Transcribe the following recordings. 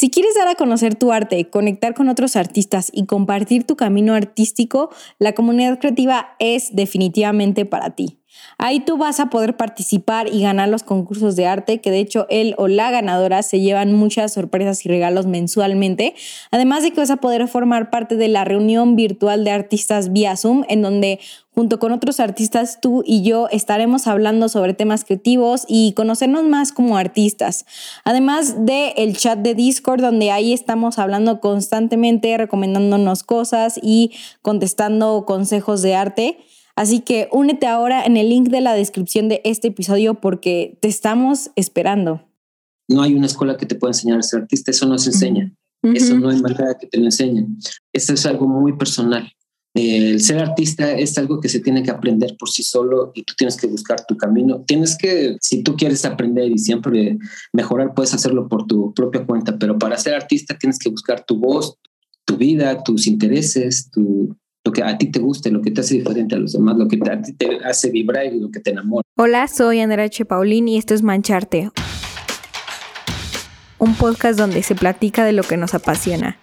Si quieres dar a conocer tu arte, conectar con otros artistas y compartir tu camino artístico, la comunidad creativa es definitivamente para ti. Ahí tú vas a poder participar y ganar los concursos de arte, que de hecho él o la ganadora se llevan muchas sorpresas y regalos mensualmente. Además de que vas a poder formar parte de la reunión virtual de artistas vía Zoom, en donde junto con otros artistas tú y yo estaremos hablando sobre temas creativos y conocernos más como artistas. Además de el chat de Discord, donde ahí estamos hablando constantemente, recomendándonos cosas y contestando consejos de arte. Así que únete ahora en el link de la descripción de este episodio porque te estamos esperando. No hay una escuela que te pueda enseñar a ser artista, eso no se enseña. Eso no hay manera que te lo enseñen. Esto es algo muy personal. El ser artista es algo que se tiene que aprender por sí solo y tú tienes que buscar tu camino. Tienes que, si tú quieres aprender y siempre mejorar, puedes hacerlo por tu propia cuenta, pero para ser artista tienes que buscar tu voz, tu vida, tus intereses, tu, lo que a ti te guste, lo que te hace diferente a los demás, lo que a ti te hace vibrar y lo que te enamora. Hola, soy Andrea H. Paulín y esto es Mancharte, un podcast donde se platica de lo que nos apasiona,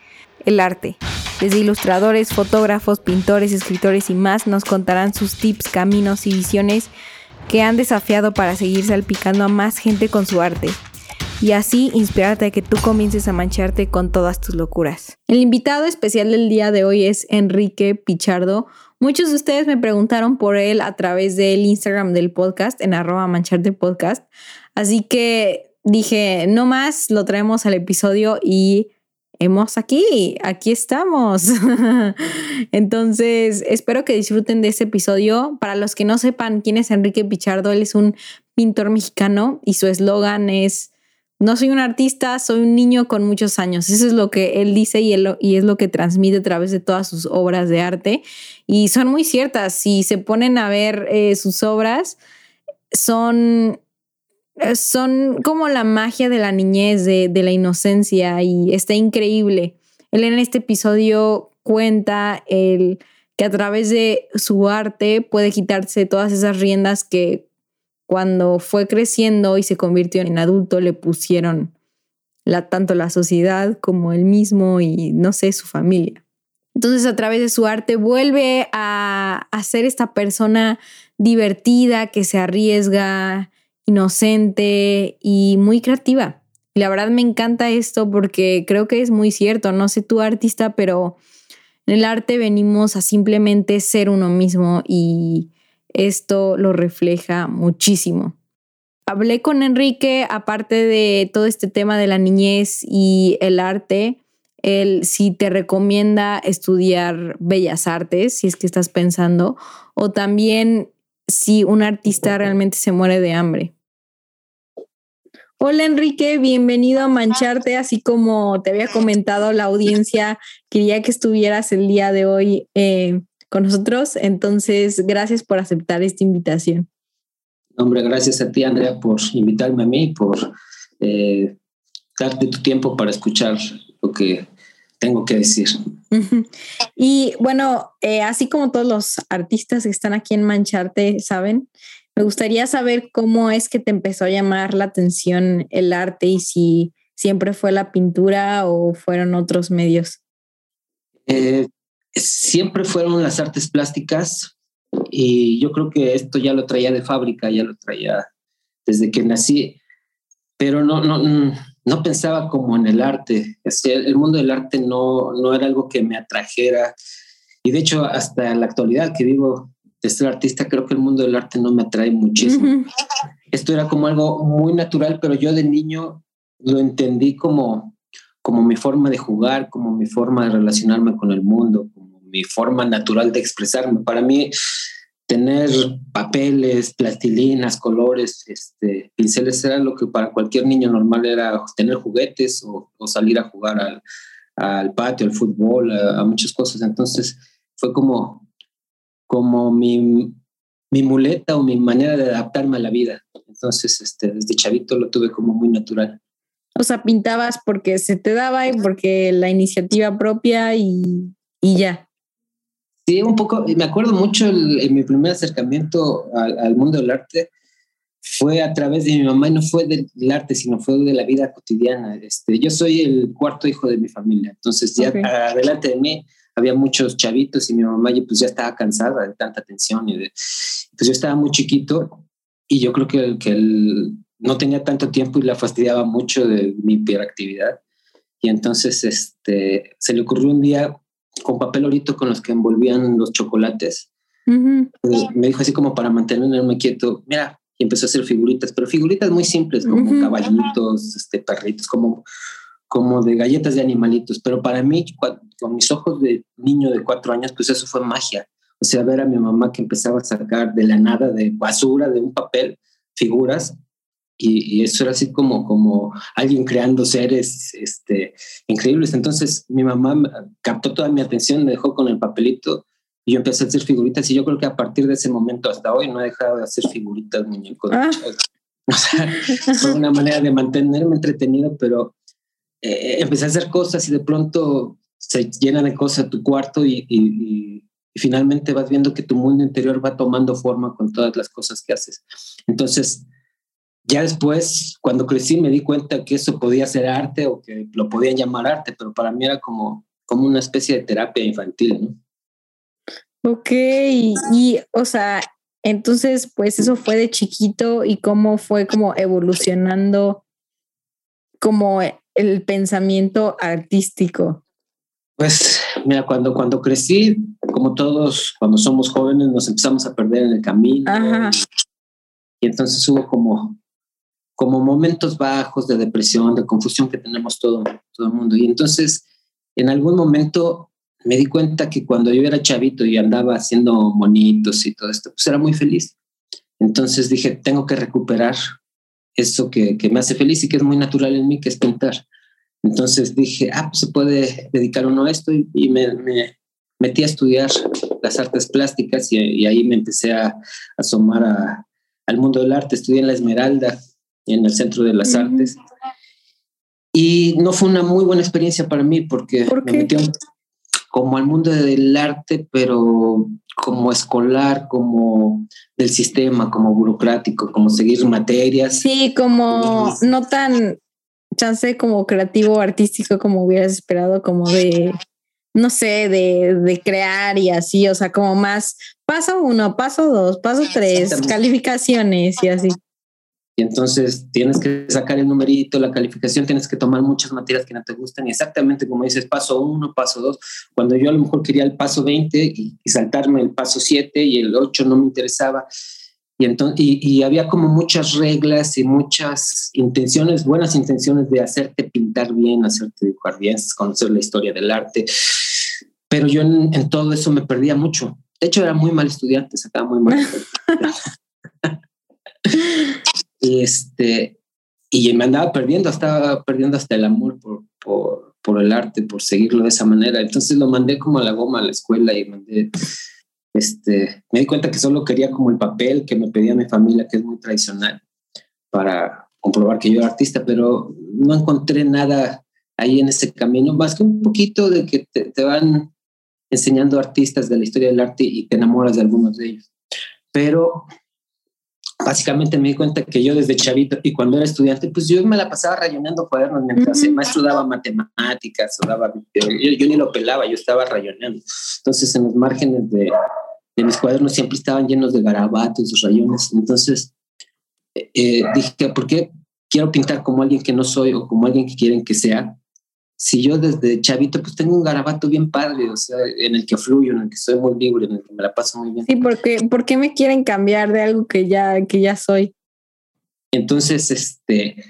el arte. Desde ilustradores, fotógrafos, pintores, escritores y más nos contarán sus tips, caminos y visiones que han desafiado para seguir salpicando a más gente con su arte y así inspirarte a que tú comiences a mancharte con todas tus locuras. El invitado especial del día de hoy es Enrique Pichardo. Muchos de ustedes me preguntaron por él a través del Instagram del podcast en arroba mancharte podcast. Así que dije, no más, lo traemos al episodio y hemos aquí, aquí estamos. Entonces, espero que disfruten de este episodio. Para los que no sepan quién es Enrique Pichardo, él es un pintor mexicano y su eslogan es no soy un artista, soy un niño con muchos años. Eso es lo que él dice y, es lo que transmite a través de todas sus obras de arte. Y son muy ciertas. Si se ponen a ver eh, sus obras, son, eh, son como la magia de la niñez, de, de la inocencia y está increíble. Él en este episodio cuenta el que a través de su arte puede quitarse todas esas riendas que cuando fue creciendo y se convirtió en adulto, le pusieron tanto la sociedad como él mismo y, no sé, su familia. Entonces, a través de su arte vuelve a, ser esta persona divertida, que se arriesga, inocente y muy creativa. La verdad me encanta esto porque creo que es muy cierto. No sé tú, artista, pero en el arte venimos a simplemente ser uno mismo y esto lo refleja muchísimo. Hablé con Enrique, aparte de todo este tema de la niñez y el arte, él sí te recomienda estudiar bellas artes, si es que estás pensando, o también si un artista realmente se muere de hambre. Hola Enrique, bienvenido a Mancharte, así como te había comentado la audiencia, quería que estuvieras el día de hoy eh, con nosotros. Entonces, gracias por aceptar esta invitación. Hombre, gracias a ti, Andrea, por invitarme a mí, por eh, darte tu tiempo para escuchar lo que tengo que decir. Y bueno, eh, así como todos los artistas que están aquí en Mancharte saben, me gustaría saber cómo es que te empezó a llamar la atención el arte y si siempre fue la pintura o fueron otros medios. Eh, siempre fueron las artes plásticas y yo creo que esto ya lo traía de fábrica, ya lo traía desde que nací, pero no, no, no pensaba como en el arte. El mundo del arte no, no era algo que me atrajera y de hecho hasta la actualidad que vivo de ser artista, creo que el mundo del arte no me atrae muchísimo. Esto era como algo muy natural, pero yo de niño lo entendí como, como mi forma de jugar, como mi forma de relacionarme con el mundo, mi forma natural de expresarme. Para mí, tener papeles, plastilinas, colores, este, pinceles era lo que para cualquier niño normal era tener juguetes o, salir a jugar al, al, patio, al fútbol, a, muchas cosas. Entonces fue como, como mi, mi muleta o mi manera de adaptarme a la vida. Entonces, este, desde chavito lo tuve como muy natural. O sea, pintabas porque se te daba y porque la iniciativa propia y, y ya. Sí, un poco, me acuerdo mucho en mi primer acercamiento al, mundo del arte, fue a través de mi mamá y no fue del arte, sino fue de la vida cotidiana. Este, yo soy el cuarto hijo de mi familia, entonces ya adelante de mí había muchos chavitos y mi mamá pues ya estaba cansada de tanta atención y de, pues yo estaba muy chiquito y yo creo que, que no tenía tanto tiempo y la fastidiaba mucho de mi hiperactividad. Y entonces este, se le ocurrió un día con papel orito con los que envolvían los chocolates. Pues, me dijo así como para mantenerme quieto, mira, y empezó a hacer figuritas, pero figuritas muy simples, como caballitos, este, perritos, como, como de galletas de animalitos. Pero para mí, con mis ojos de niño de cuatro años, pues eso fue magia. O sea, ver a mi mamá que empezaba a sacar de la nada, de basura, de un papel, figuras, y, eso era así como, como alguien creando seres este, increíbles. Entonces mi mamá captó toda mi atención, me dejó con el papelito y yo empecé a hacer figuritas y yo creo que a partir de ese momento hasta hoy no he dejado de hacer figuritas, muñecos. Ah. O sea, fue una manera de mantenerme entretenido, pero eh, empecé a hacer cosas y de pronto se llena de cosas tu cuarto y, y, finalmente vas viendo que tu mundo interior va tomando forma con todas las cosas que haces. Entonces, ya después, cuando crecí, me di cuenta que eso podía ser arte o que lo podían llamar arte, pero para mí era como, como una especie de terapia infantil, ¿no? Ok, y, o sea, entonces, pues eso fue de chiquito y cómo fue como evolucionando como el pensamiento artístico. Pues mira, cuando, cuando crecí, como todos, cuando somos jóvenes, nos empezamos a perder en el camino. y entonces hubo como como momentos bajos de depresión, de confusión que tenemos todo, todo el mundo. Y entonces, en algún momento me di cuenta que cuando yo era chavito y andaba haciendo monitos y todo esto, pues era muy feliz. Entonces dije, tengo que recuperar eso que, que me hace feliz y que es muy natural en mí, que es pintar. Entonces dije, ah, pues se puede dedicar uno a esto y, me, me, metí a estudiar las artes plásticas y, y ahí me empecé a asomar a, al mundo del arte. Estudié en la Esmeralda en el Centro de las Artes. Y no fue una muy buena experiencia para mí porque me metió como al mundo del arte, pero como escolar, como del sistema, como burocrático, como seguir materias. Sí, como no tan chance como creativo, artístico como hubieras esperado, como de, no sé, de, de crear y así, o sea, como más paso uno, paso dos, paso tres, calificaciones y así. Y entonces tienes que sacar el numerito, la calificación, tienes que tomar muchas materias que no te gustan. Y exactamente como dices, paso uno, paso dos. Cuando yo a lo mejor quería el paso 20 y, saltarme el paso 7 y el 8 no me interesaba. Y, entonces, y, había como muchas reglas y muchas intenciones, buenas intenciones de hacerte pintar bien, hacerte dibujar bien, conocer la historia del arte. Pero yo en, en todo eso me perdía mucho. De hecho, era muy mal estudiante, sacaba muy mal. Y, este, y me andaba perdiendo, estaba perdiendo hasta el amor por, por, por, el arte, por seguirlo de esa manera. Entonces lo mandé como a la goma a la escuela y mandé, este, me di cuenta que solo quería como el papel que me pedía mi familia, que es muy tradicional, para comprobar que yo era artista, pero no encontré nada ahí en ese camino, más que un poquito de que te, te van enseñando artistas de la historia del arte y te enamoras de algunos de ellos. Pero básicamente me di cuenta que yo desde chavito y cuando era estudiante, pues yo me la pasaba rayonando cuadernos mientras el maestro daba matemáticas o daba, yo, yo, ni lo pelaba, yo estaba rayonando. Entonces en los márgenes de, de mis cuadernos siempre estaban llenos de garabatos, rayones. Entonces eh, eh, dije, ¿por qué quiero pintar como alguien que no soy o como alguien que quieren que sea? Si yo desde chavito pues tengo un garabato bien padre, o sea, en el que fluyo, en el que soy muy libre, en el que me la paso muy bien. Sí, porque ¿por qué me quieren cambiar de algo que ya, que ya soy? Entonces, este,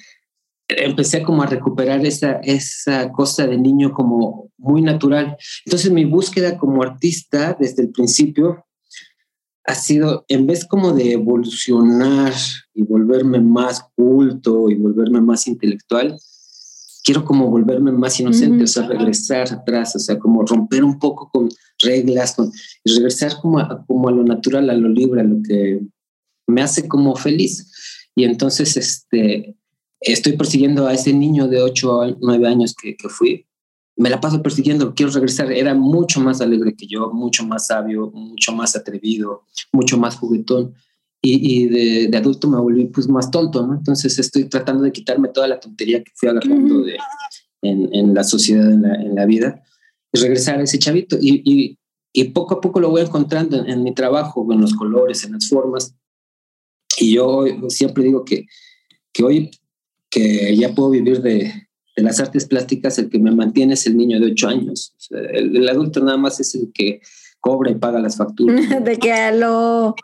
empecé como a recuperar esa, esa cosa de niño como muy natural. Entonces mi búsqueda como artista desde el principio ha sido, en vez como de evolucionar y volverme más culto y volverme más intelectual, quiero como volverme más inocente, o sea, regresar atrás, o sea, como romper un poco con reglas, con, y regresar como a, como a lo natural, a lo libre, a lo que me hace como feliz. Y entonces, este, estoy persiguiendo a ese niño de 8 a 9 años que, que fui. Me la paso persiguiendo, quiero regresar. Era mucho más alegre que yo, mucho más sabio, mucho más atrevido, mucho más juguetón. Y, de, adulto me volví pues más tonto, ¿no? Entonces estoy tratando de quitarme toda la tontería que fui agarrando de, en, la sociedad, en la, vida, y regresar a ese chavito. Y, poco a poco lo voy encontrando en, mi trabajo, en los colores, en las formas. Y yo siempre digo que, que hoy que ya puedo vivir de, las artes plásticas, el que me mantiene es el niño de ocho años. el, adulto nada más es el que cobra y paga las facturas. de que lo,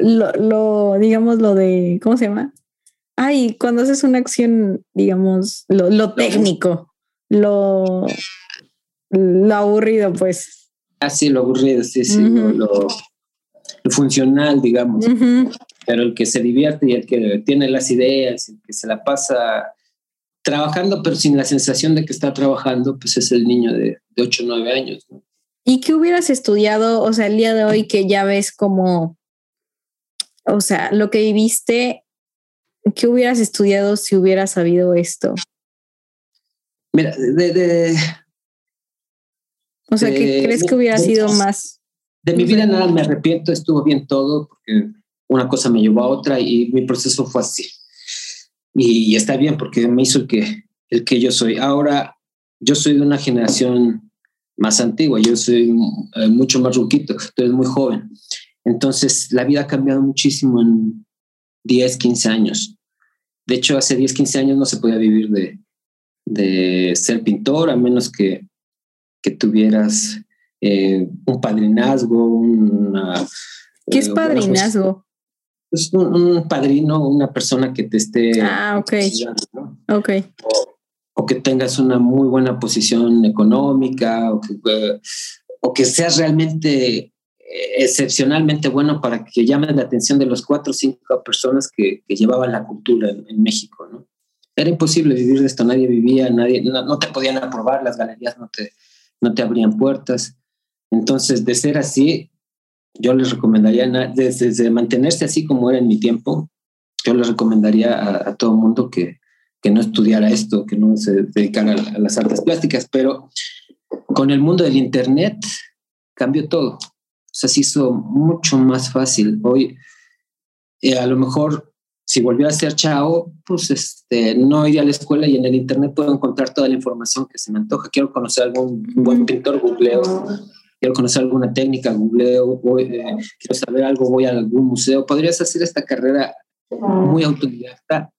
lo, lo, digamos, lo de, ¿cómo se llama? Ay, cuando haces una acción, digamos, lo, lo técnico, lo, lo aburrido, pues. Ah, sí, lo aburrido, sí, sí, lo, funcional, digamos. Pero el que se divierte y el que tiene las ideas, el que se la pasa trabajando, pero sin la sensación de que está trabajando, pues es el niño de, de 8 o 9 años. ¿Y qué hubieras estudiado, o sea, el día de hoy que ya ves como, o sea, lo que viviste, qué hubieras estudiado si hubieras sabido esto? Mira, de... o sea, ¿qué crees que hubiera sido más? De mi vida nada me arrepiento, estuvo bien todo, porque una cosa me llevó a otra y mi proceso fue así. Y, está bien porque me hizo el que, el que yo soy. Ahora, yo soy de una generación más antigua, yo soy eh, mucho más ruquito, estoy muy joven. Entonces, la vida ha cambiado muchísimo en 10, 15 años. De hecho, hace 10, 15 años no se podía vivir de, de ser pintor, a menos que, que tuvieras eh, un padrinazgo, una... ¿Qué es eh, padrinazgo? Es un, padrino, una persona que te esté... Ah, ok. Ok o que tengas una muy buena posición económica o que, o que seas realmente eh, excepcionalmente bueno para que llamen la atención de los cuatro o cinco personas que, llevaban la cultura en, México, ¿no? Era imposible vivir de esto, nadie vivía, nadie, no, te podían aprobar, las galerías no te, no te abrían puertas. Entonces, de ser así, yo les recomendaría, desde, mantenerse así como era en mi tiempo, yo les recomendaría a, a todo mundo que, que no estudiara esto, que no se dedicara a, las artes plásticas, pero con el mundo del Internet cambió todo. O sea, se hizo mucho más fácil. Hoy, eh, a lo mejor, si volviera a ser chao, pues este, no iría a la escuela y en el Internet puedo encontrar toda la información que se me antoja. Quiero conocer algún buen pintor, googleo. Quiero conocer alguna técnica, googleo. Eh, quiero saber algo, voy a algún museo. Podrías hacer esta carrera muy autodidacta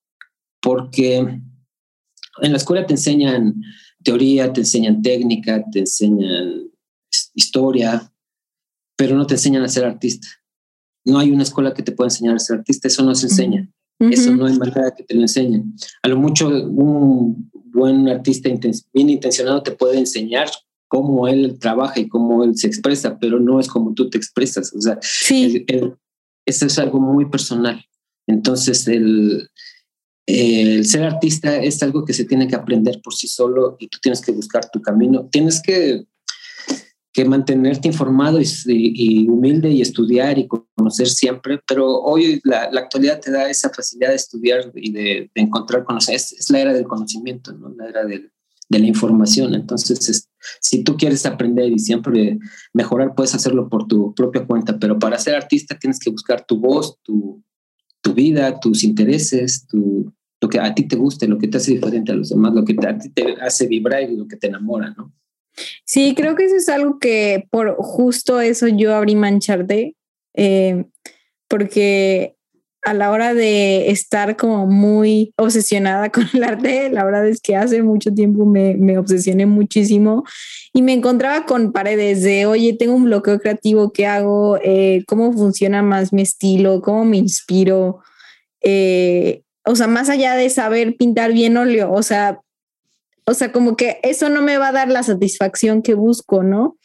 porque en la escuela te enseñan teoría, te enseñan técnica, te enseñan historia, pero no te enseñan a ser artista. No hay una escuela que te pueda enseñar a ser artista, eso no se enseña. Eso no hay manera que te lo enseñen. A lo mucho un buen artista bien intencionado te puede enseñar cómo él trabaja y cómo él se expresa, pero no es como tú te expresas. O sea, eso es algo muy personal. Entonces, el, el ser artista es algo que se tiene que aprender por sí solo y tú tienes que buscar tu camino. Tienes que, que mantenerte informado y, humilde y estudiar y conocer siempre, pero hoy la, actualidad te da esa facilidad de estudiar y de, encontrar conocimiento. Es, la era del conocimiento, ¿no? la era de la información. Entonces, si tú quieres aprender y siempre mejorar, puedes hacerlo por tu propia cuenta, pero para ser artista tienes que buscar tu voz, tu, tu vida, tus intereses, tu, lo que a ti te guste, lo que te hace diferente a los demás, lo que te, a ti te hace vibrar y lo que te enamora, ¿no? Sí, creo que eso es algo que por justo eso yo abrí Mancharte, eh, porque a la hora de estar como muy obsesionada con el arte, la verdad es que hace mucho tiempo me, me obsesioné muchísimo y me encontraba con paredes de, oye, tengo un bloqueo creativo, ¿qué hago? Eh, ¿Cómo funciona más mi estilo? ¿Cómo me inspiro? Eh, o sea, más allá de saber pintar bien óleo, o sea, o sea, como que eso no me va a dar la satisfacción que busco, ¿no?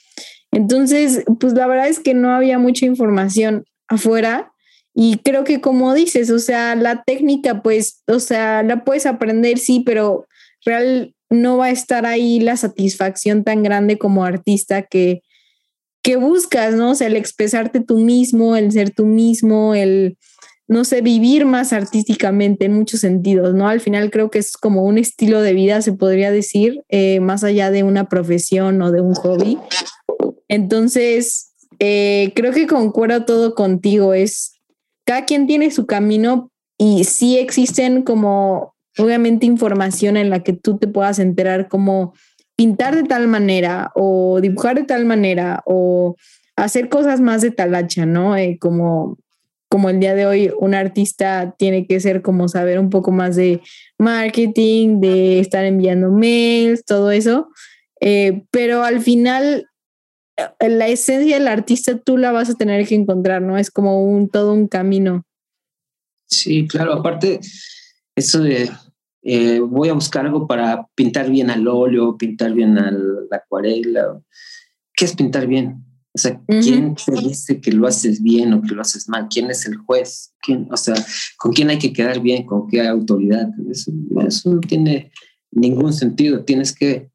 Entonces, pues la verdad es que no había mucha información afuera y creo que como dices, o sea, la técnica, pues, o sea, la puedes aprender, sí, pero real, no va a estar ahí la satisfacción tan grande como artista que, que buscas, ¿no? O sea, el expresarte tú mismo, el ser tú mismo, el, no sé, vivir más artísticamente en muchos sentidos, ¿no? Al final creo que es como un estilo de vida, se podría decir, eh, más allá de una profesión o de un hobby. Entonces, eh, creo que concuerdo todo contigo, es cada quien tiene su camino y sí existen como, obviamente, información en la que tú te puedas enterar como pintar de tal manera o dibujar de tal manera o hacer cosas más de talacha, ¿no? Eh, como, como el día de hoy un artista tiene que ser como saber un poco más de marketing, de estar enviando mails, todo eso. Eh, pero al final, eh, la esencia del artista tú la vas a tener que encontrar, ¿no? Es como un todo un camino. Sí, claro. Aparte, eso de eh, voy a buscar algo para pintar bien al óleo, pintar bien a la acuarela. ¿Qué es pintar bien? O sea, ¿quién te dice que lo haces bien o que lo haces mal? ¿Quién es el juez? ¿Quién, o sea, ¿con quién hay que quedar bien? ¿Con qué autoridad? Eso, no tiene ningún sentido. Tienes que,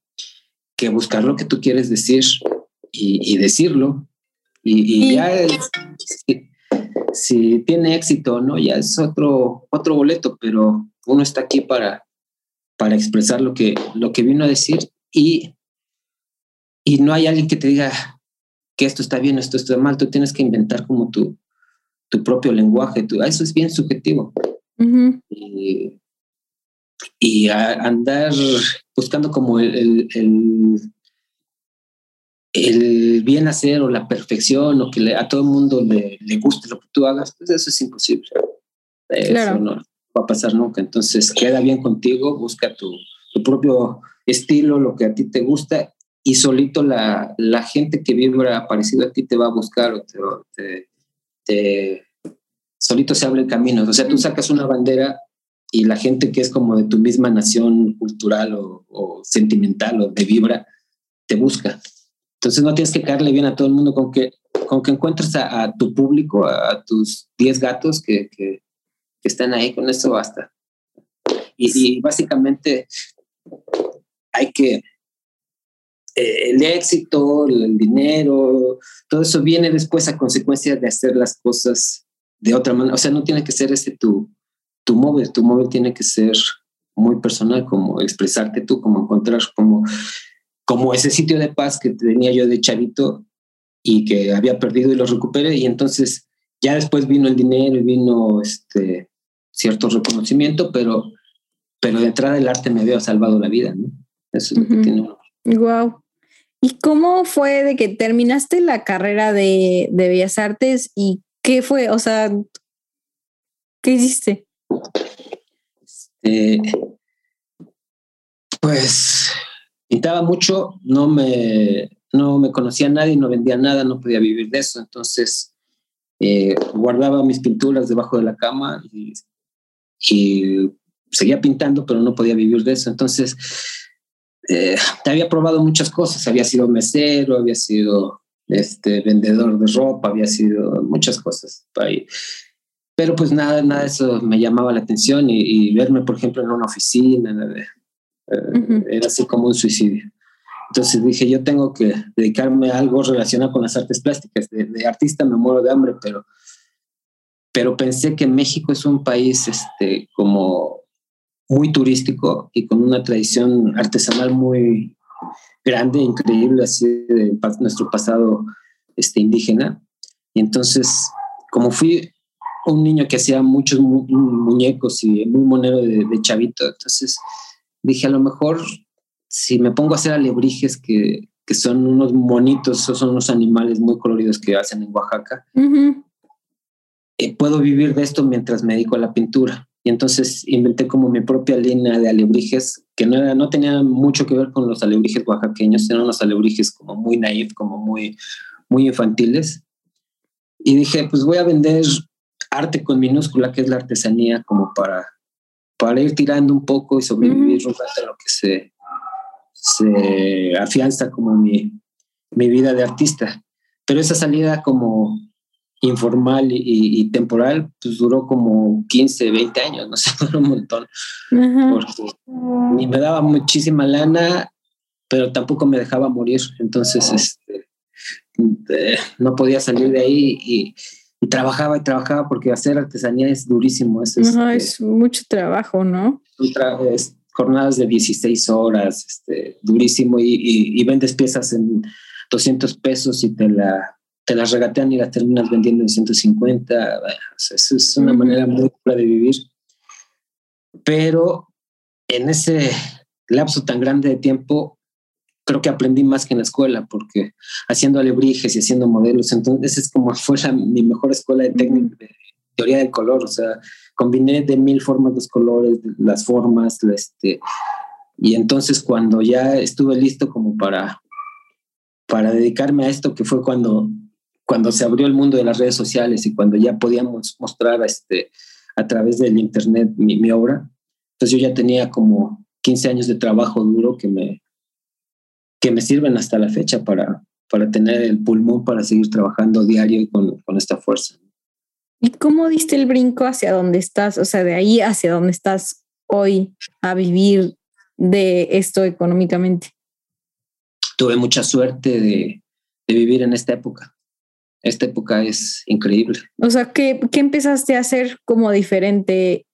que, buscar lo que tú quieres decir y, decirlo. Y, ya si, si, tiene éxito o no, ya es otro, otro boleto, pero uno está aquí para, para expresar lo que, lo que vino a decir y, y no hay alguien que te diga que esto está bien, esto está mal, tú tienes que inventar como tu, tu propio lenguaje, tú, eso es bien subjetivo. Y, andar buscando como el, el, bien hacer o la perfección o que a todo el mundo le, le, guste lo que tú hagas, pues eso es imposible. Claro. Eso no, va a pasar nunca. Entonces, queda bien contigo, busca tu, tu propio estilo, lo que a ti te gusta y solito la, la, gente que vibra parecido a ti te va a buscar o te, te, solito se abre el camino. O sea, tú sacas una bandera y la gente que es como de tu misma nación cultural o, o sentimental o de vibra, te busca. Entonces no tienes que caerle bien a todo el mundo con que, con que encuentres a, a tu público, a, tus 10 gatos que, que, que están ahí, con eso basta. Y, básicamente hay que, eh, el éxito, el dinero, todo eso viene después a consecuencia de hacer las cosas de otra manera. O sea, no tiene que ser ese tu, tu móvil, tu móvil tiene que ser muy personal, como expresarte tú, como encontrar como, como ese sitio de paz que tenía yo de chavito y que había perdido y lo recuperé y entonces ya después vino el dinero y vino este cierto reconocimiento, pero, pero de entrada el arte me había salvado la vida, ¿no? Eso es lo que tiene uno. Wow. ¿Y cómo fue de que terminaste la carrera de, de Bellas Artes y qué fue? O sea, ¿qué hiciste? Este, pues pintaba mucho, no me, no me conocía nadie, no vendía nada, no podía vivir de eso. Entonces eh, guardaba mis pinturas debajo de la cama y seguía pintando, pero no podía vivir de eso. Entonces, eh, había probado muchas cosas. Había sido mesero, había sido este, vendedor de ropa, había sido muchas cosas. Ahí. Pero pues nada, nada de eso me llamaba la atención y, verme, por ejemplo, en una oficina, eh, era así como un suicidio. Entonces dije, yo tengo que dedicarme a algo relacionado con las artes plásticas. De, de artista me muero de hambre, pero pero pensé que México es un país este, como muy turístico y con una tradición artesanal muy grande, increíble, así de nuestro pasado este, indígena. Y entonces, como fui un niño que hacía muchos muñecos y muy monero de, chavito, entonces dije, a lo mejor si me pongo a hacer alebrijes que, que son unos monitos, son unos animales muy coloridos que hacen en Oaxaca, eh, puedo vivir de esto mientras me dedico a la pintura. Y entonces inventé como mi propia línea de alebrijes, que no, era, no tenía mucho que ver con los alebrijes oaxaqueños, eran unos alebrijes como muy naif, como muy, muy infantiles. Y dije, pues voy a vender arte con minúscula, que es la artesanía, como para, para ir tirando un poco y sobrevivir un rato lo que se, se afianza como mi, mi vida de artista. Pero esa salida como informal y, temporal, pues duró como 15, 20 años, no sé, duró un montón. y me daba muchísima lana, pero tampoco me dejaba morir. Entonces, este, eh, no podía salir de ahí y, trabajaba y trabajaba porque hacer artesanía es durísimo. Es, este, es mucho trabajo, ¿no? jornadas de 16 horas, este, durísimo, y, y vendes piezas en 200 pesos y te la te las regatean y las terminas vendiendo en 150. Eso es una manera muy dura de vivir. Pero en ese lapso tan grande de tiempo, creo que aprendí más que en la escuela, porque haciendo alebrijes y haciendo modelos, entonces es como fue mi mejor escuela de técnica, de teoría del color, o sea, combiné de mil formas los colores, las formas, este, y entonces cuando ya estuve listo como para, para dedicarme a esto, que fue cuando, cuando se abrió el mundo de las redes sociales y cuando ya podíamos mostrar este, a través del internet mi, mi obra, entonces yo ya tenía como 15 años de trabajo duro que me, que me sirven hasta la fecha para, para tener el pulmón para seguir trabajando diario con, con esta fuerza. ¿Y cómo diste el brinco hacia donde estás? O sea, de ahí hacia donde estás hoy a vivir de esto económicamente. Tuve mucha suerte de, de vivir en esta época. Esta época es increíble. O sea, ¿qué, qué empezaste a hacer como diferente?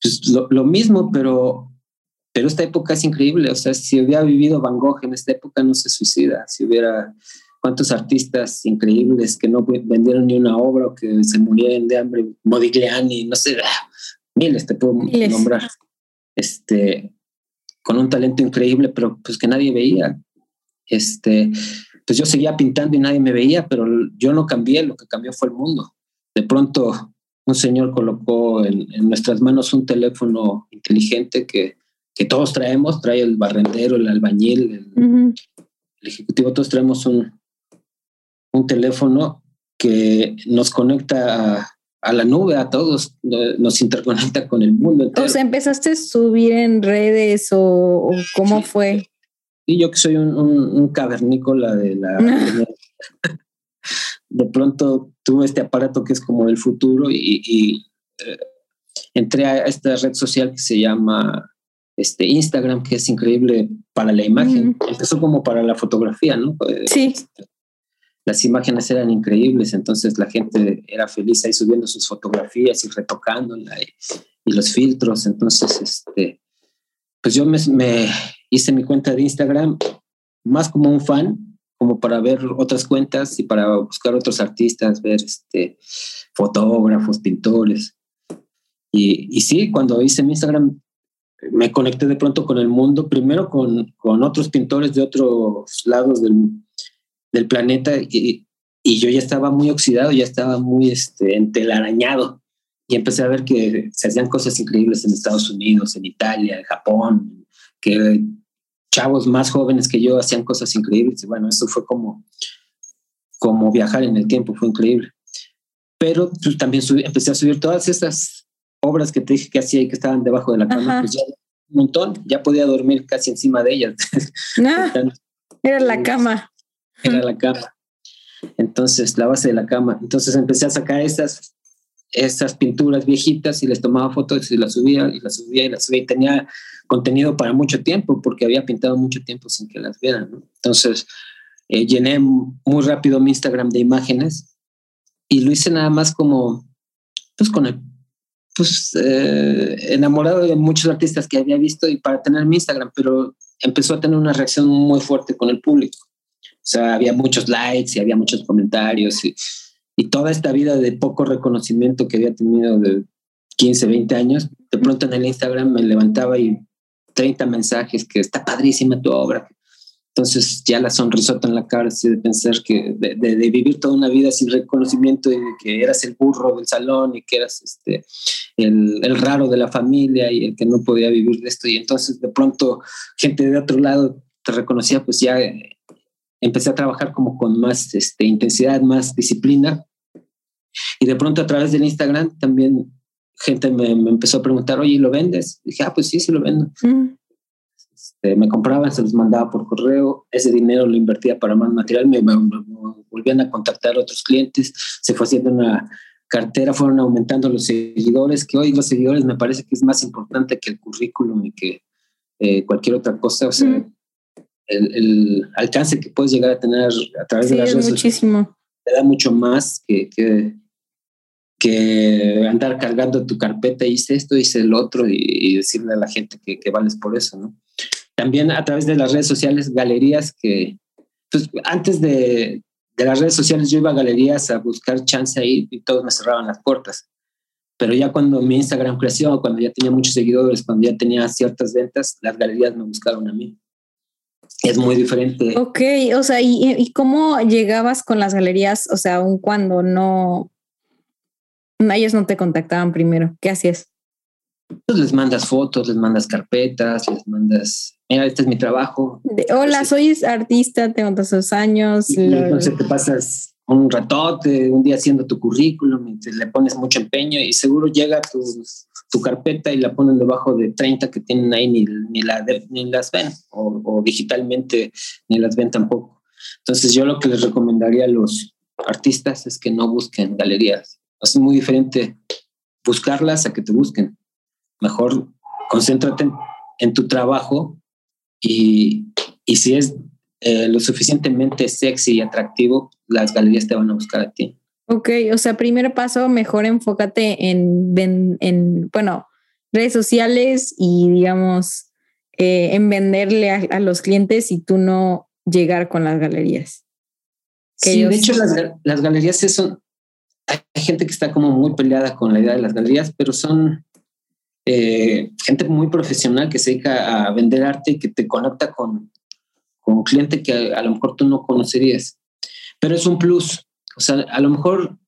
Pues lo, lo mismo, pero pero esta época es increíble, o sea, si hubiera vivido Van Gogh en esta época no se suicida, si hubiera cuántos artistas increíbles que no vendieron ni una obra o que se murieron de hambre, Modigliani, no sé, miles te puedo nombrar, este, con un talento increíble, pero pues que nadie veía. Este, pues yo seguía pintando y nadie me veía, pero yo no cambié, lo que cambió fue el mundo. De pronto un señor colocó en nuestras manos un teléfono inteligente que que todos traemos, trae el barrendero, el albañil, el, ejecutivo, todos traemos un, un teléfono que nos conecta a, la nube, a todos, nos interconecta con el mundo. Entero. O sea, empezaste a subir en redes o, cómo fue. Sí, yo que soy un, cavernícola de la... de pronto tuve este aparato que es como el futuro y, eh, entré a esta red social que se llama este, Instagram, que es increíble para la imagen. Empezó como para la fotografía, ¿no? Pues, sí. Las imágenes eran increíbles, entonces la gente era feliz ahí subiendo sus fotografías y retocándola y, los filtros. Entonces, este, pues yo me, hice mi cuenta de Instagram más como un fan, como para ver otras cuentas y para buscar otros artistas, ver este, fotógrafos, pintores. Y, y sí, cuando hice mi Instagram me conecté de pronto con el mundo, primero con, con otros pintores de otros lados del, del planeta y, y, yo ya estaba muy oxidado, ya estaba muy este, entelarañado y empecé a ver que se hacían cosas increíbles en Estados Unidos, en Italia, en Japón, que chavos más jóvenes que yo hacían cosas increíbles y bueno, eso fue como, como viajar en el tiempo, fue increíble. Pero pues, también empecé a subir todas esas obras que te dije que hacía y que estaban debajo de la cama, pues ya un montón, ya podía dormir casi encima de ellas. Ah, era la cama. Era la cama. Entonces, la base de la cama. Entonces empecé a sacar esas, esas pinturas viejitas y les tomaba fotos y las subía y las subía y las subía y tenía contenido para mucho tiempo porque había pintado mucho tiempo sin que las vieran. Entonces, eh, llené muy rápido mi Instagram de imágenes y lo hice nada más como, pues con el pues eh, enamorado de muchos artistas que había visto y para tener mi Instagram, pero empezó a tener una reacción muy fuerte con el público. O sea, había muchos likes y había muchos comentarios y, y toda esta vida de poco reconocimiento que había tenido de 15, 20 años, de pronto en el Instagram me levantaba y 30 mensajes que está padrísima tu obra, entonces ya la sonrisota en la cara de pensar que de, de, vivir toda una vida sin reconocimiento y de que eras el burro del salón y que eras este, el, el, raro de la familia y el que no podía vivir de esto. Y entonces de pronto gente de otro lado te reconocía, pues ya empecé a trabajar como con más este, intensidad, más disciplina. Y de pronto a través del Instagram también gente me, me empezó a preguntar, oye, ¿lo vendes? dije, ah, pues sí, sí lo vendo. Mm. Este, me compraban, se los mandaba por correo, ese dinero lo invertía para más material, me, volvían a contactar otros clientes, se fue haciendo una cartera, fueron aumentando los seguidores, que hoy los seguidores me parece que es más importante que el currículum y que eh, cualquier otra cosa, o sea, el, alcance que puedes llegar a tener a través de las redes muchísimo. Te da mucho más que, que, que, andar cargando tu carpeta, hice esto, hice el otro y, y decirle a la gente que, que vales por eso, ¿no? también a través de las redes sociales, galerías que, pues antes de, de las redes sociales yo iba a galerías a buscar chance ahí y todos me cerraban las puertas. Pero ya cuando mi Instagram creció, cuando ya tenía muchos seguidores, cuando ya tenía ciertas ventas, las galerías me buscaron a mí. Es muy diferente. Ok, o sea, ¿y, y cómo llegabas con las galerías? O sea, aun cuando no, ellos no te contactaban primero, ¿qué hacías? Pues les mandas fotos, les mandas carpetas, les mandas, mira, este es mi trabajo. Hola, soy artista, tengo tantos años. Y, entonces te pasas un ratote, un día haciendo tu currículum y te le pones mucho empeño y seguro llega tu, tu carpeta y la ponen debajo de 30 que tienen ahí ni, ni, la ni las ven o, o, digitalmente ni las ven tampoco. Entonces yo lo que les recomendaría a los artistas es que no busquen galerías. Es muy diferente buscarlas a que te busquen mejor concéntrate en, tu trabajo y, y si es eh, lo suficientemente sexy y atractivo, las galerías te van a buscar a ti. Ok, o sea, primer paso, mejor enfócate en, en, bueno, redes sociales y digamos, eh, en venderle a, los clientes y tú no llegar con las galerías. sí, de hecho, las, las galerías son, hay gente que está como muy peleada con la idea de las galerías, pero son, eh, gente muy profesional que se dedica a vender arte y que te conecta con, con un cliente que a, lo mejor tú no conocerías. Pero es un plus. O sea, a lo mejor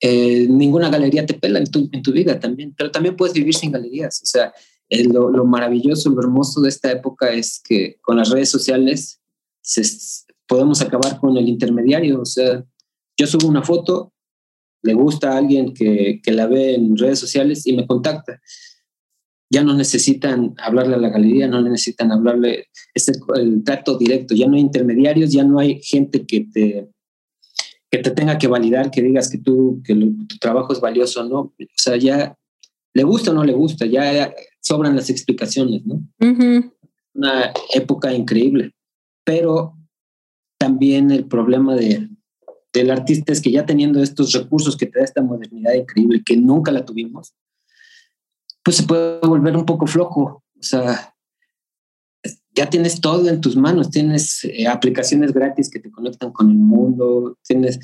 eh, ninguna galería te pela en tu, vida también, pero también puedes vivir sin galerías. O sea, lo, lo, maravilloso, lo hermoso de esta época es que con las redes sociales podemos acabar con el intermediario. O sea, yo subo una foto, le gusta a alguien que, que la ve en redes sociales y me contacta ya no necesitan hablarle a la galería, no necesitan hablarle, es el, trato directo, ya no hay intermediarios, ya no hay gente que te, que te tenga que validar, que digas que, tú, que tu trabajo es valioso, ¿no? O sea, ya le gusta o no le gusta, ya sobran las explicaciones, ¿no? Una época increíble, pero también el problema de, del artista es que ya teniendo estos recursos que te da esta modernidad increíble, que nunca la tuvimos, pues se puede volver un poco flojo. O sea, ya tienes todo en tus manos, tienes eh, aplicaciones gratis que te conectan con el mundo, tienes,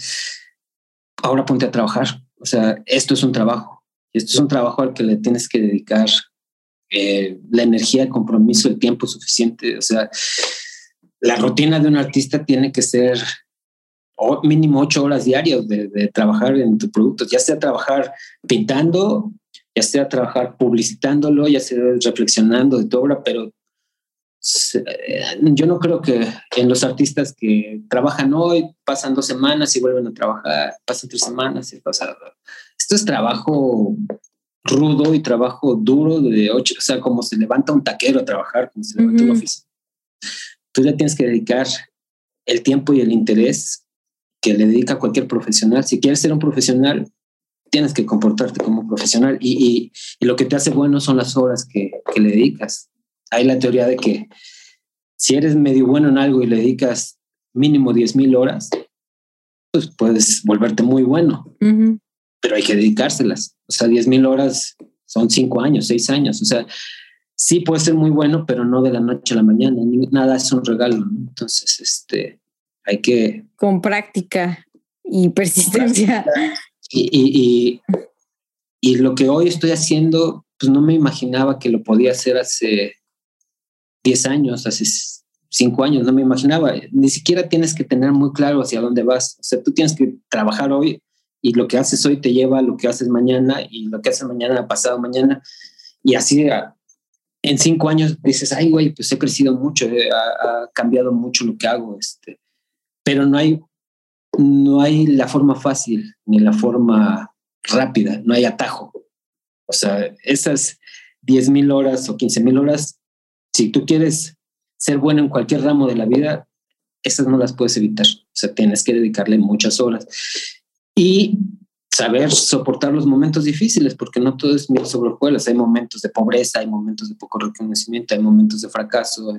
ahora ponte a trabajar. O sea, esto es un trabajo, y esto es un trabajo al que le tienes que dedicar eh, la energía, el compromiso, el tiempo suficiente. O sea, la rutina de un artista tiene que ser mínimo ocho horas diarias de, de trabajar en tu producto, ya sea trabajar pintando ya sea trabajar publicitándolo, ya sea reflexionando de tu obra, pero yo no creo que en los artistas que trabajan hoy pasan dos semanas y vuelven a trabajar, pasan tres semanas y pasa. Esto es trabajo rudo y trabajo duro de ocho, o sea, como se levanta un taquero a trabajar, como se levanta un oficio. Tú le tienes que dedicar el tiempo y el interés que le dedica cualquier profesional. Si quieres ser un profesional, tienes que comportarte como profesional y, y, lo que te hace bueno son las horas que, que, le dedicas. Hay la teoría de que si eres medio bueno en algo y le dedicas mínimo 10 mil horas, pues puedes volverte muy bueno, pero hay que dedicárselas. O sea, 10 mil horas son 5 años, 6 años. O sea, sí puede ser muy bueno, pero no de la noche a la mañana. Nada es un regalo. Entonces, este, hay que... Con práctica y persistencia. Y, y, lo que hoy estoy haciendo, pues no me imaginaba que lo podía hacer hace 10 años, hace 5 años, no me imaginaba. Ni siquiera tienes que tener muy claro hacia dónde vas. O sea, tú tienes que trabajar hoy y lo que haces hoy te lleva a lo que haces mañana y lo que haces mañana, pasado mañana. Y así en cinco años dices, ay, güey, pues he crecido mucho, eh, ha, ha, cambiado mucho lo que hago. Este, pero no hay no hay la forma fácil ni la forma rápida, no hay atajo. O sea, esas 10 mil horas o 15 mil horas, si tú quieres ser bueno en cualquier ramo de la vida, esas no las puedes evitar. O sea, tienes que dedicarle muchas horas y saber soportar los momentos difíciles, porque no todo es mil sobre hojuelas. Hay momentos de pobreza, hay momentos de poco reconocimiento, hay momentos de fracaso.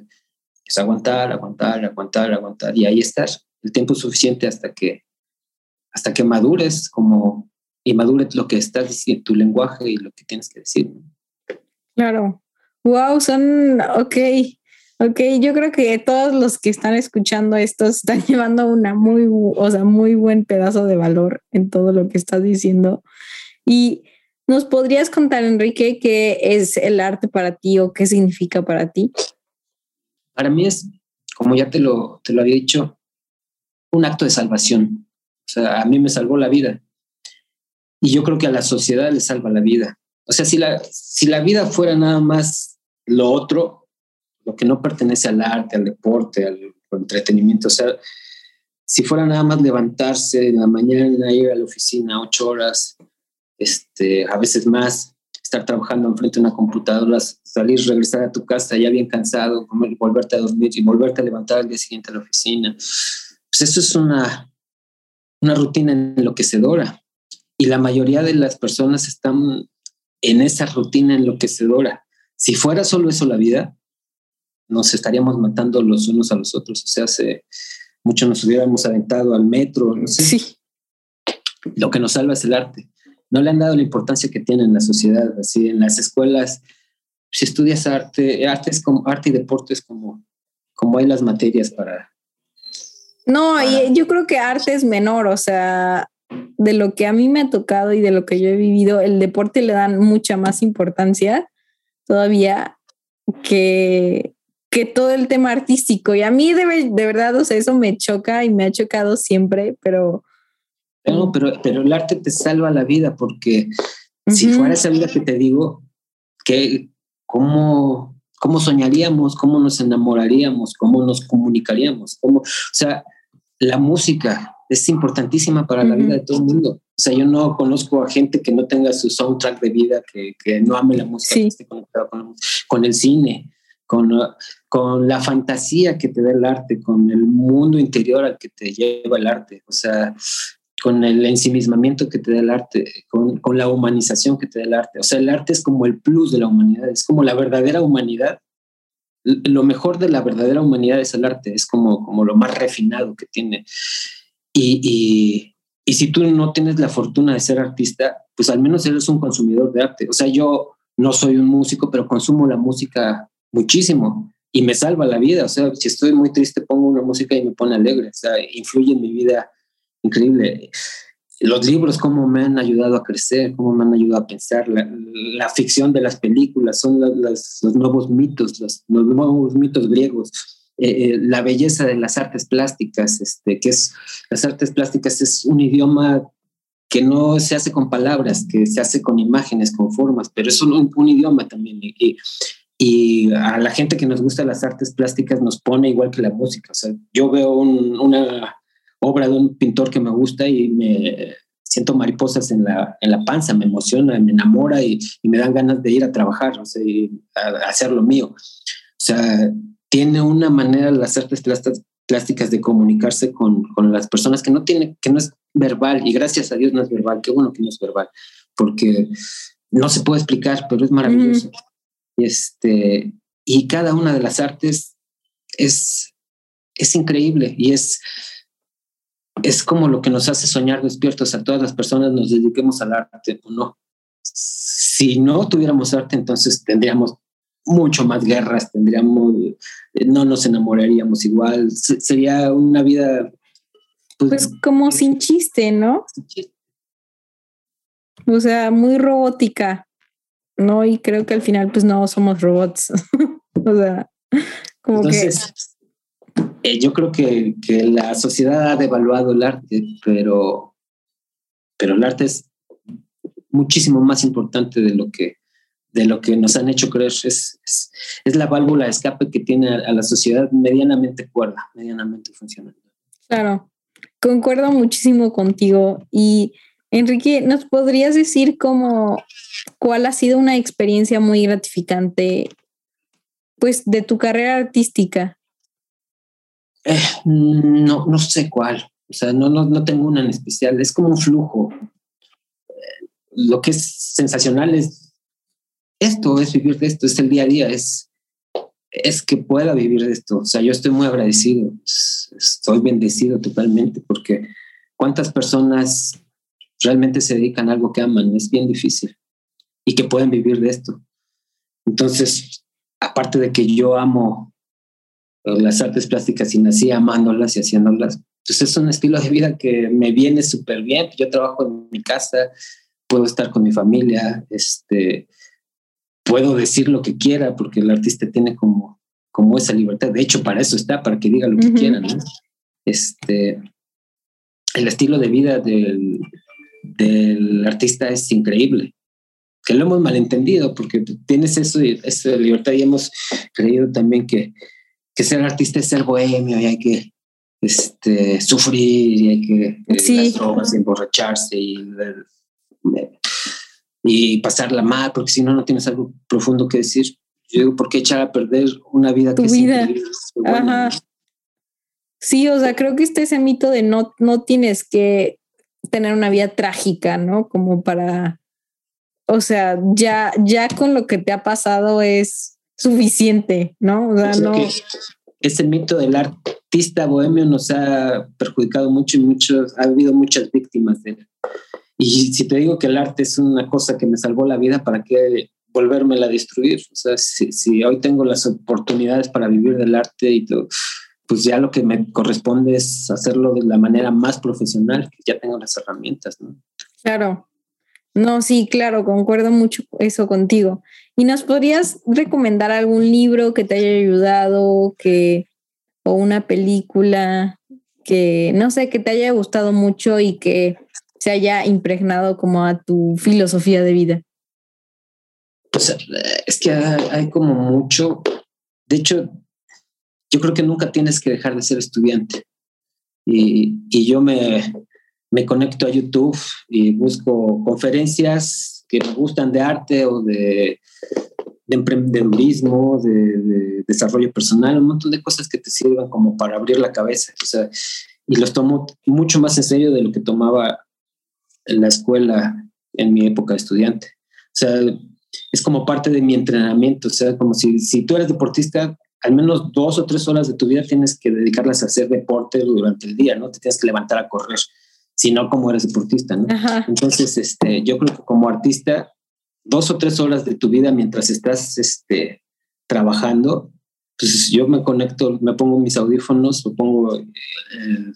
Es aguantar, aguantar, aguantar, aguantar y ahí estar el tiempo suficiente hasta que, hasta que madures como y madures lo que estás diciendo, tu lenguaje y lo que tienes que decir. Claro. Wow, son, ok. Ok, yo creo que todos los que están escuchando esto están llevando una muy, o sea, muy buen pedazo de valor en todo lo que estás diciendo. Y nos podrías contar, Enrique, qué es el arte para ti o qué significa para ti. Para mí es, como ya te lo, te lo había dicho, un acto de salvación. O sea, a mí me salvó la vida. Y yo creo que a la sociedad le salva la vida. O sea, si la, si la vida fuera nada más lo otro, lo que no pertenece al arte, al deporte, al, entretenimiento, o sea, si fuera nada más levantarse en la mañana, ir a la oficina ocho horas, este, a veces más, estar trabajando enfrente de una computadora, salir, regresar a tu casa ya bien cansado, volverte a dormir y volverte a levantar al día siguiente a la oficina. Pues eso es una, una rutina enloquecedora. Y la mayoría de las personas están en esa rutina enloquecedora. Si fuera solo eso la vida, nos estaríamos matando los unos a los otros. O sea, hace mucho nos hubiéramos aventado al metro, no sé. Sí. Lo que nos salva es el arte. No le han dado la importancia que tiene en la sociedad. Así, en las escuelas, si estudias arte, arte, es como, arte y deporte es como, como hay las materias para... No, y yo creo que arte es menor, o sea, de lo que a mí me ha tocado y de lo que yo he vivido, el deporte le dan mucha más importancia todavía que, que todo el tema artístico. Y a mí de, de verdad, o sea, eso me choca y me ha chocado siempre, pero... No, pero, pero el arte te salva la vida porque si fuera esa vida que te digo, que cómo, cómo soñaríamos, cómo nos enamoraríamos, cómo nos comunicaríamos, cómo, o sea, la música es importantísima para la vida de todo el mundo. O sea, yo no conozco a gente que no tenga su soundtrack de vida, que, que no ame la música, que esté conectado con, con el cine con, con la fantasía que te da el arte, con el mundo interior al que te lleva el arte, o sea, con el ensimismamiento que te da el arte, con, con, la humanización que te da el arte. O sea, el arte es como el plus de la humanidad, es como la verdadera humanidad. Lo mejor de la verdadera humanidad es el arte, es como, como lo más refinado que tiene. Y, y, y si tú no tienes la fortuna de ser artista, pues al menos eres un consumidor de arte. O sea, yo no soy un músico, pero consumo la música muchísimo y me salva la vida. O sea, si estoy muy triste, pongo una música y me pone alegre. O sea, influye en mi vida increíble. Los libros, cómo me han ayudado a crecer, cómo me han ayudado a pensar. La, ficción de las películas son los nuevos mitos, los, nuevos mitos griegos. Eh, eh, la belleza de las artes plásticas, este, que es las artes plásticas es un idioma que no se hace con palabras, que se hace con imágenes, con formas, pero es un, un idioma también. Y, y a la gente que nos gusta las artes plásticas nos pone igual que la música. O sea, yo veo una obra de un pintor que me gusta y me siento mariposas en la, en la panza, me emociona, me enamora y, me dan ganas de ir a trabajar, o sea, a, hacer lo mío. O sea, tiene una manera las artes plásticas de comunicarse con, con, las personas que no tiene, que no es verbal y gracias a Dios no es verbal, qué bueno que no es verbal, porque no se puede explicar, pero es maravilloso. Este, y cada una de las artes es, es increíble y es, es como lo que nos hace soñar despiertos a todas las personas nos dediquemos al arte o no. Si no tuviéramos arte, entonces tendríamos mucho más guerras, tendríamos, no nos enamoraríamos igual, sería una vida... Pues, pues como sin chiste, ¿no? Sin chiste. O sea, muy robótica. ¿no? Y creo que al final, pues no somos robots. o sea, como Entonces, que... Eh, yo creo que, que, la sociedad ha devaluado el arte, pero, pero el arte es muchísimo más importante de lo que, de lo que nos han hecho creer. Es, es, es la válvula de escape que tiene a, a la sociedad medianamente cuerda, medianamente funcionando. Claro, concuerdo muchísimo contigo y Enrique, ¿nos podrías decir cómo, cuál ha sido una experiencia muy gratificante, pues, de tu carrera artística? Eh, no, no sé cuál. O sea, no, no, no tengo una en especial. Es como un flujo. Eh, lo que es sensacional es esto, es vivir de esto, es el día a día, es, es que pueda vivir de esto. O sea, yo estoy muy agradecido, estoy bendecido totalmente porque cuántas personas realmente se dedican a algo que aman, es bien difícil y que pueden vivir de esto. Entonces, aparte de que yo amo las artes plásticas y nací amándolas y haciéndolas. Entonces es un estilo de vida que me viene súper bien. Yo trabajo en mi casa, puedo estar con mi familia, este, puedo decir lo que quiera porque el artista tiene como, como esa libertad. De hecho, para eso está, para que diga lo que quiera. Este, el estilo de vida del, del artista es increíble que lo hemos malentendido porque tienes eso, esa libertad y hemos creído también que, que ser artista es ser bohemio y hay que este, sufrir y hay que eh, sí. las drogas, emborracharse y, y pasarla mal porque si no, no tienes algo profundo que decir. Yo digo, ¿por qué echar a perder una vida tu que vida? Ajá. Sí, o sea, creo que este ese mito de no, no tienes que tener una vida trágica, ¿no? Como para o sea, ya, ya con lo que te ha pasado es suficiente, ¿no? O sea, no. Ese mito del artista bohemio nos ha perjudicado mucho y muchos, ha habido muchas víctimas de él. Y si te digo que el arte es una cosa que me salvó la vida, ¿para qué volvérmela a destruir? O sea, si, si hoy tengo las oportunidades para vivir del arte y todo, pues ya lo que me corresponde es hacerlo de la manera más profesional, que ya tengo las herramientas, ¿no? Claro, no, sí, claro, concuerdo mucho eso contigo. ¿Y nos podrías recomendar algún libro que te haya ayudado, que, o una película que, no sé, que te haya gustado mucho y que se haya impregnado como a tu filosofía de vida? Pues es que hay, como mucho. De hecho, yo creo que nunca tienes que dejar de ser estudiante. Y, yo me, me conecto a YouTube y busco conferencias que me gustan de arte o de, de emprendedurismo, de, desarrollo personal, un montón de cosas que te sirvan como para abrir la cabeza. O sea, y los tomo mucho más en serio de lo que tomaba en la escuela en mi época de estudiante. O sea, es como parte de mi entrenamiento. O sea, como si, si tú eres deportista, al menos dos o tres horas de tu vida tienes que dedicarlas a hacer deporte durante el día, ¿no? Te tienes que levantar a correr sino como eres deportista, ¿no? Entonces, este, yo creo que como artista, dos o tres horas de tu vida mientras estás este, trabajando, pues yo me conecto, me pongo mis audífonos, me pongo el,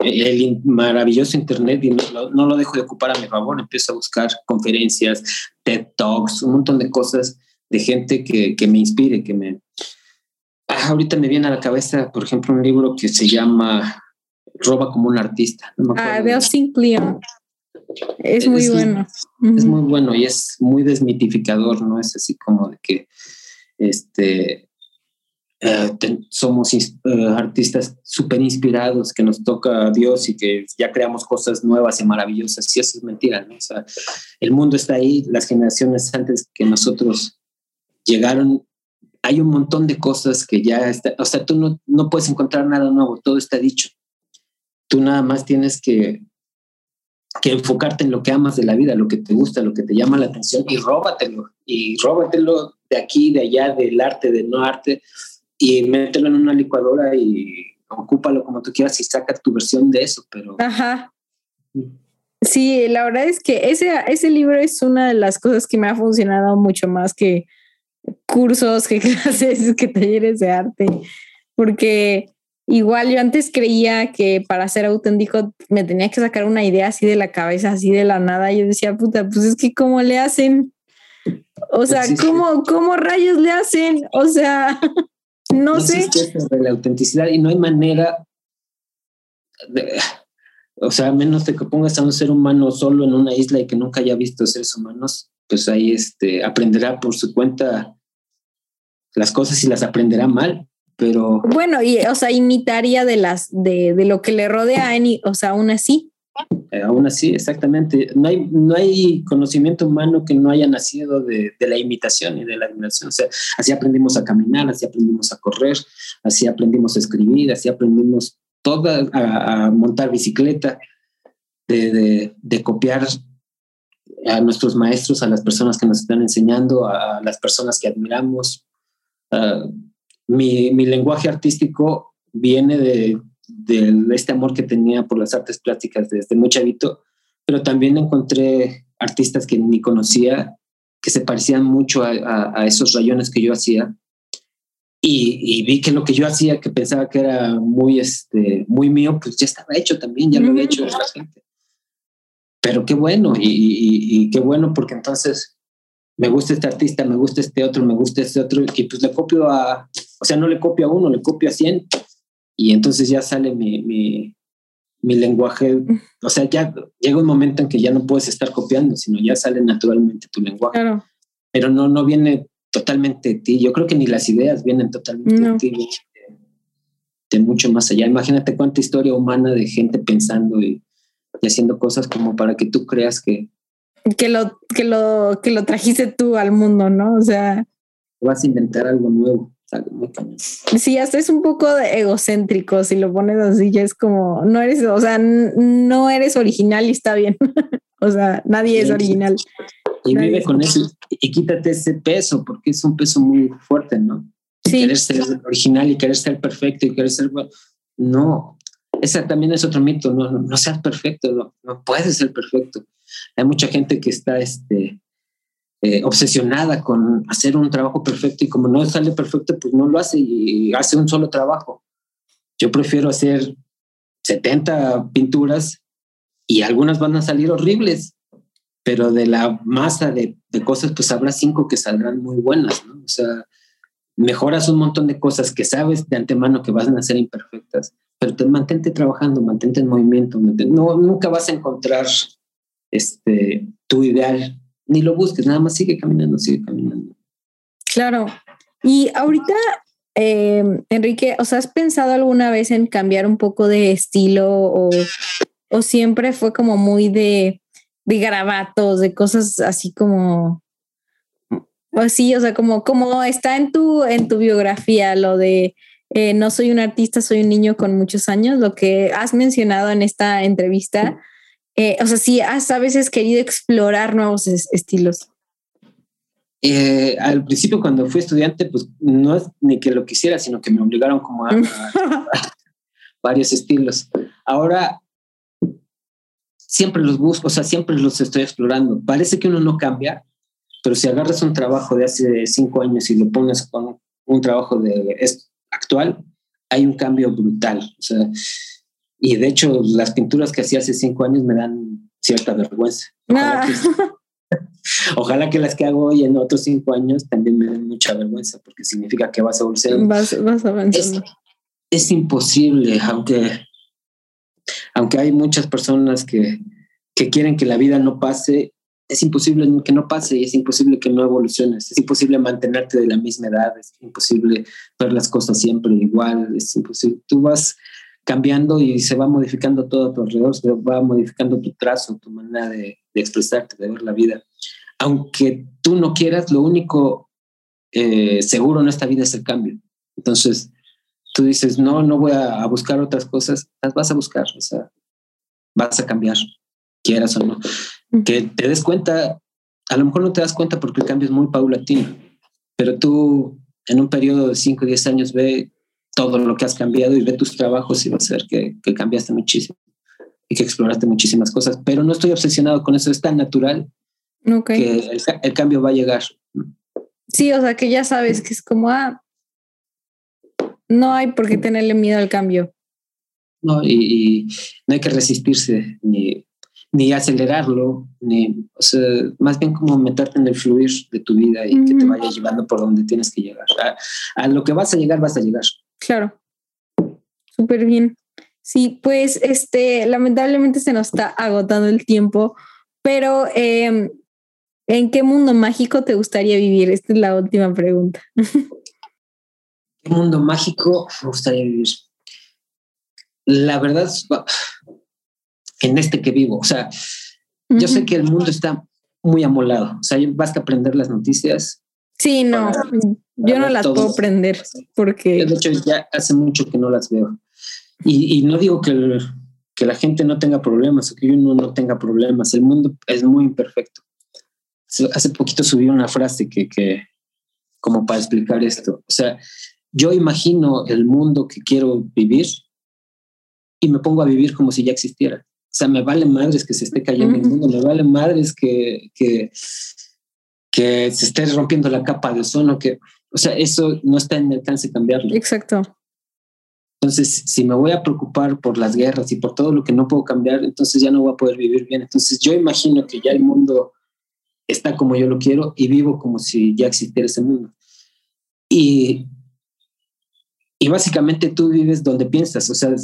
el maravilloso internet y no, no, lo dejo de ocupar a mi favor, empiezo a buscar conferencias, TED Talks, un montón de cosas de gente que, que me inspire, que me... Ah, ahorita me viene a la cabeza, por ejemplo, un libro que se llama roba como un artista. ah, veo Leon. Es muy bueno. Es muy bueno y es muy desmitificador, ¿no? Es así como de que este, eh, somos eh, artistas súper inspirados, que nos toca a Dios y que ya creamos cosas nuevas y maravillosas. Y eso es mentira, ¿no? O sea, el mundo está ahí, las generaciones antes que nosotros llegaron, hay un montón de cosas que ya está, o sea, tú no, no puedes encontrar nada nuevo, todo está dicho. Tú nada más tienes que, que enfocarte en lo que amas de la vida, lo que te gusta, lo que te llama la atención y róbatelo. Y róbatelo de aquí, de allá, del arte, del no arte, y mételo en una licuadora y ocúpalo como tú quieras y saca tu versión de eso, pero... Ajá. Sí, la verdad es que ese, ese libro es una de las cosas que me ha funcionado mucho más que cursos, que clases, que talleres de arte, porque Igual yo antes creía que para ser auténtico me tenía que sacar una idea así de la cabeza, así de la nada. Yo decía, puta, pues es que ¿cómo le hacen? O sea, ¿cómo, ¿cómo rayos le hacen? O sea, no, sé. De la autenticidad y no hay manera, o sea, a menos de que pongas a un ser humano solo en una isla y que nunca haya visto seres humanos, pues ahí este, aprenderá por su cuenta las cosas y las aprenderá mal pero... Bueno, y, o sea, imitaría de, las, de, de lo que le rodea, o sea, aún así. Eh, aún así, exactamente. No hay, no hay conocimiento humano que no haya nacido de, la imitación y de la admiración. O sea, así aprendimos a caminar, así aprendimos a correr, así aprendimos a escribir, así aprendimos toda, a, montar bicicleta, de, copiar a nuestros maestros, a las personas que nos están enseñando, a las personas que admiramos. Uh, mi, mi lenguaje artístico viene de, de, este amor que tenía por las artes plásticas desde muy chavito, pero también encontré artistas que ni conocía, que se parecían mucho a, a, esos rayones que yo hacía. y, vi que lo que yo hacía, que pensaba que era muy, este, muy mío, pues ya estaba hecho también, ya lo había hecho la gente. Pero qué bueno, y, qué bueno porque entonces me gusta este artista, me gusta este otro, me gusta este otro, y pues le copio a, o sea, no le copio a uno, le copio a 100, y entonces ya sale mi, mi, mi lenguaje, o sea, ya llega un momento en que ya no puedes estar copiando, sino ya sale naturalmente tu lenguaje. Claro. Pero no, no viene totalmente de ti. Yo creo que ni las ideas vienen totalmente de ti, de, mucho más allá. Imagínate cuánta historia humana de gente pensando y, haciendo cosas como para que tú creas que... Que lo, que, lo, que lo trajiste tú al mundo, ¿no? O sea... Vas a inventar algo nuevo. Sí, hasta es un poco egocéntrico si lo pones así, ya es como, no eres, o sea, no eres original y está bien. o sea, nadie es original. Y vive con eso y quítate ese peso, porque es un peso muy fuerte, ¿no? Sí. Querer ser original y querer ser perfecto y querer ser. No, ese también es otro mito, no, no seas perfecto, no, no puedes ser perfecto. Hay mucha gente que está este, eh, obsesionada con hacer un trabajo perfecto y como no sale perfecto, pues no lo hace y hace un solo trabajo. Yo prefiero hacer 70 pinturas y algunas van a salir horribles, pero de la masa de, cosas, pues habrá cinco que saldrán muy buenas, ¿no? O sea, mejoras un montón de cosas que sabes de antemano que van a ser imperfectas, pero te mantente trabajando, mantente en movimiento, no, nunca vas a encontrar este, tu ideal, ni lo busques, nada más sigue caminando, sigue caminando. Claro. Y ahorita, eh, Enrique, ¿os has pensado alguna vez en cambiar un poco de estilo o, o siempre fue como muy de de garabatos, de cosas así como así, o sea, como, como está en tu, en tu biografía, lo de eh, no soy un artista, soy un niño con muchos años, lo que has mencionado en esta entrevista. Eh, o sea, sí, has a veces querido explorar nuevos estilos. Eh, al principio, cuando fui estudiante, pues no es ni que lo quisiera, sino que me obligaron como a varios estilos. Ahora siempre los busco, o sea, siempre los estoy explorando. Parece que uno no cambia, pero si agarras un trabajo de hace cinco años y lo pones con un trabajo de actual, hay un cambio brutal. O sea, y de hecho, las pinturas que hacía hace cinco años me dan cierta vergüenza. Ojalá, que, las que hago hoy en otros cinco años también me den mucha vergüenza, porque significa que vas a volver. Vas, vas avanzando. Es, es imposible, aunque aunque hay muchas personas que, que quieren que la vida no pase, es imposible que no pase y es imposible que no evoluciones, es imposible mantenerte de la misma edad, es imposible ver las cosas siempre igual, es imposible. Tú vas cambiando y se va modificando todo a tu alrededor, se va modificando tu trazo, tu manera de, expresarte, de ver la vida. Aunque tú no quieras, lo único eh, seguro en esta vida es el cambio. Entonces, tú dices, no, no voy a, buscar otras cosas, las vas a buscar, o sea, vas a cambiar, quieras o no. Que te des cuenta, a lo mejor no te das cuenta porque el cambio es muy paulatino, pero tú en un periodo de 5 o 10 años ve todo lo que has cambiado y ve tus trabajos y vas a ver que, que cambiaste muchísimo y que exploraste muchísimas cosas, pero no estoy obsesionado con eso, es tan natural que el, el, cambio va a llegar. Sí, o sea que ya sabes que es como, ah, no hay por qué tenerle miedo al cambio. No, y, no hay que resistirse ni, ni acelerarlo, ni, o sea, más bien como meterte en el fluir de tu vida y que te vaya llevando por donde tienes que llegar. A, lo que vas a llegar, vas a llegar. Claro, súper bien. Sí, pues este, lamentablemente se nos está agotando el tiempo, pero em, ¿en qué mundo mágico te gustaría vivir? Esta es la última pregunta. mundo mágico me gustaría vivir? La verdad, en este que vivo, o sea, yo sé que el mundo está muy amolado, o sea, basta aprender las noticias. Sí, no, yo no las puedo aprender porque... De hecho, ya hace mucho que no las veo. Y, no digo que, que la gente no tenga problemas o que uno no tenga problemas, el mundo es muy imperfecto. Hace poquito subí una frase que, que como para explicar esto, o sea, yo imagino el mundo que quiero vivir y me pongo a vivir como si ya existiera. O sea, me vale madres que se esté cayendo el mundo, me vale madres que, que, que se esté rompiendo la capa de ozono, que o sea, eso no está en mi alcance cambiarlo. Exacto. Entonces, si me voy a preocupar por las guerras y por todo lo que no puedo cambiar, entonces ya no voy a poder vivir bien. Entonces, yo imagino que ya el mundo está como yo lo quiero y vivo como si ya existiera ese mundo. Y, y básicamente tú vives donde piensas, o sea,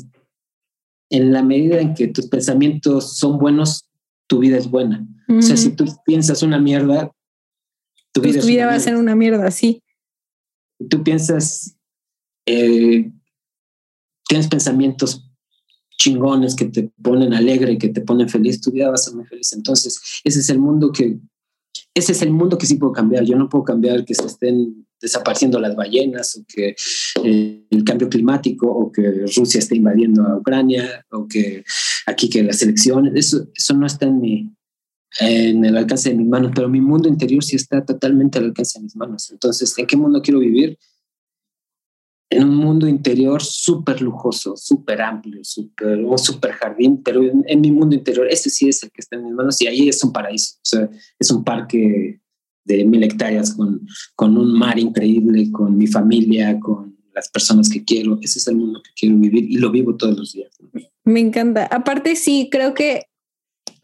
en la medida en que tus pensamientos son buenos, tu vida es buena. O sea, si tú piensas una mierda, tu pues vida, tu vida va a ser una mierda, sí. Tú piensas, eh, tienes pensamientos chingones que te ponen alegre, que te ponen feliz, tu vida va a ser muy feliz. Entonces, ese es el mundo que, ese es el mundo que sí puedo cambiar. Yo no puedo cambiar que se estén desapareciendo las ballenas o que eh, el cambio climático o que Rusia esté invadiendo a Ucrania o que aquí que las elecciones, eso, eso no está en mi, en el alcance de mis manos, pero mi mundo interior sí está totalmente al alcance de mis manos. Entonces, ¿en qué mundo quiero vivir? En un mundo interior súper lujoso, súper amplio, súper, un súper jardín, pero en, mi mundo interior, ese sí es el que está en mis manos y ahí es un paraíso. O sea, es un parque de mil hectáreas con, con un mar increíble, con mi familia, con las personas que quiero. Ese es el mundo que quiero vivir y lo vivo todos los días. Me encanta. Aparte, sí, creo que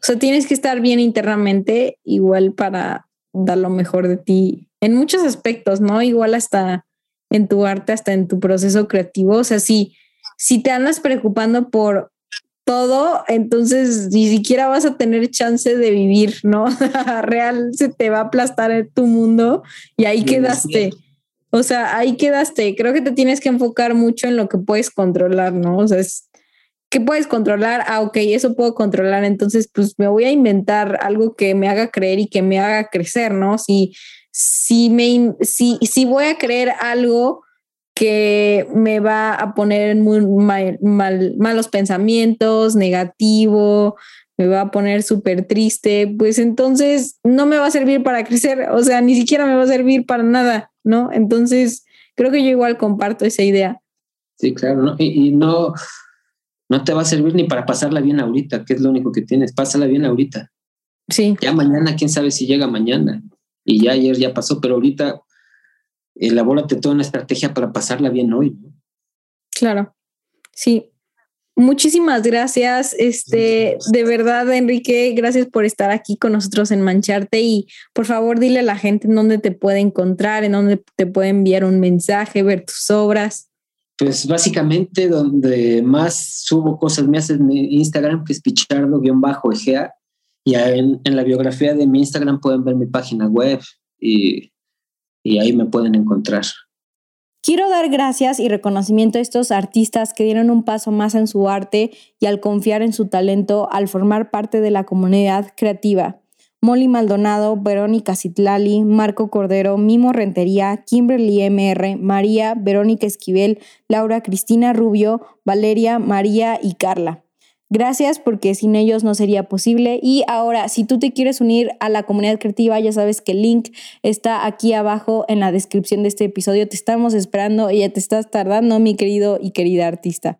o sea, tienes que estar bien internamente igual para dar lo mejor de ti en muchos aspectos, ¿no? Igual hasta en tu arte, hasta en tu proceso creativo. O sea, si, si te andas preocupando por todo, entonces ni siquiera vas a tener chance de vivir, ¿no? Real se te va a aplastar tu mundo y ahí quedaste. O sea, ahí quedaste. Creo que te tienes que enfocar mucho en lo que puedes controlar, ¿no? O sea, es, ¿qué puedes controlar? Ah, ok, eso puedo controlar, entonces pues me voy a inventar algo que me haga creer y que me haga crecer, ¿no? Si, si, me, si, si voy a creer algo que me va a poner en mal, malos pensamientos, negativo, me va a poner súper triste, pues entonces no me va a servir para crecer, o sea, ni siquiera me va a servir para nada, ¿no? Entonces, creo que yo igual comparto esa idea. Sí, claro, ¿no? y no, no te va a servir ni para pasarla bien ahorita, que es lo único que tienes. Pásala bien ahorita. Sí. Ya mañana, quién sabe si llega mañana. Y ya ayer ya pasó, pero ahorita elabórate toda una estrategia para pasarla bien hoy. Claro. Sí. Muchísimas gracias. Este, de verdad, Enrique, gracias por estar aquí con nosotros en Mancharte y por favor dile a la gente en dónde te puede encontrar, en dónde te puede enviar un mensaje, ver tus obras. Pues básicamente donde más subo cosas me hace mi Instagram, que es pichardo-egea. Y en, en, la biografía de mi Instagram pueden ver mi página web y, y ahí me pueden encontrar. Quiero dar gracias y reconocimiento a estos artistas que dieron un paso más en su arte y al confiar en su talento al formar parte de la comunidad creativa. Molly Maldonado, Verónica Citlali, Marco Cordero, Mimo Rentería, Kimberly MR, María, Verónica Esquivel, Laura Cristina Rubio, Valeria, María y Carla. Gracias porque sin ellos no sería posible. Y ahora, si tú te quieres unir a la comunidad creativa, ya sabes que el link está aquí abajo en la descripción de este episodio. Te estamos esperando y ya te estás tardando, mi querido y querida artista.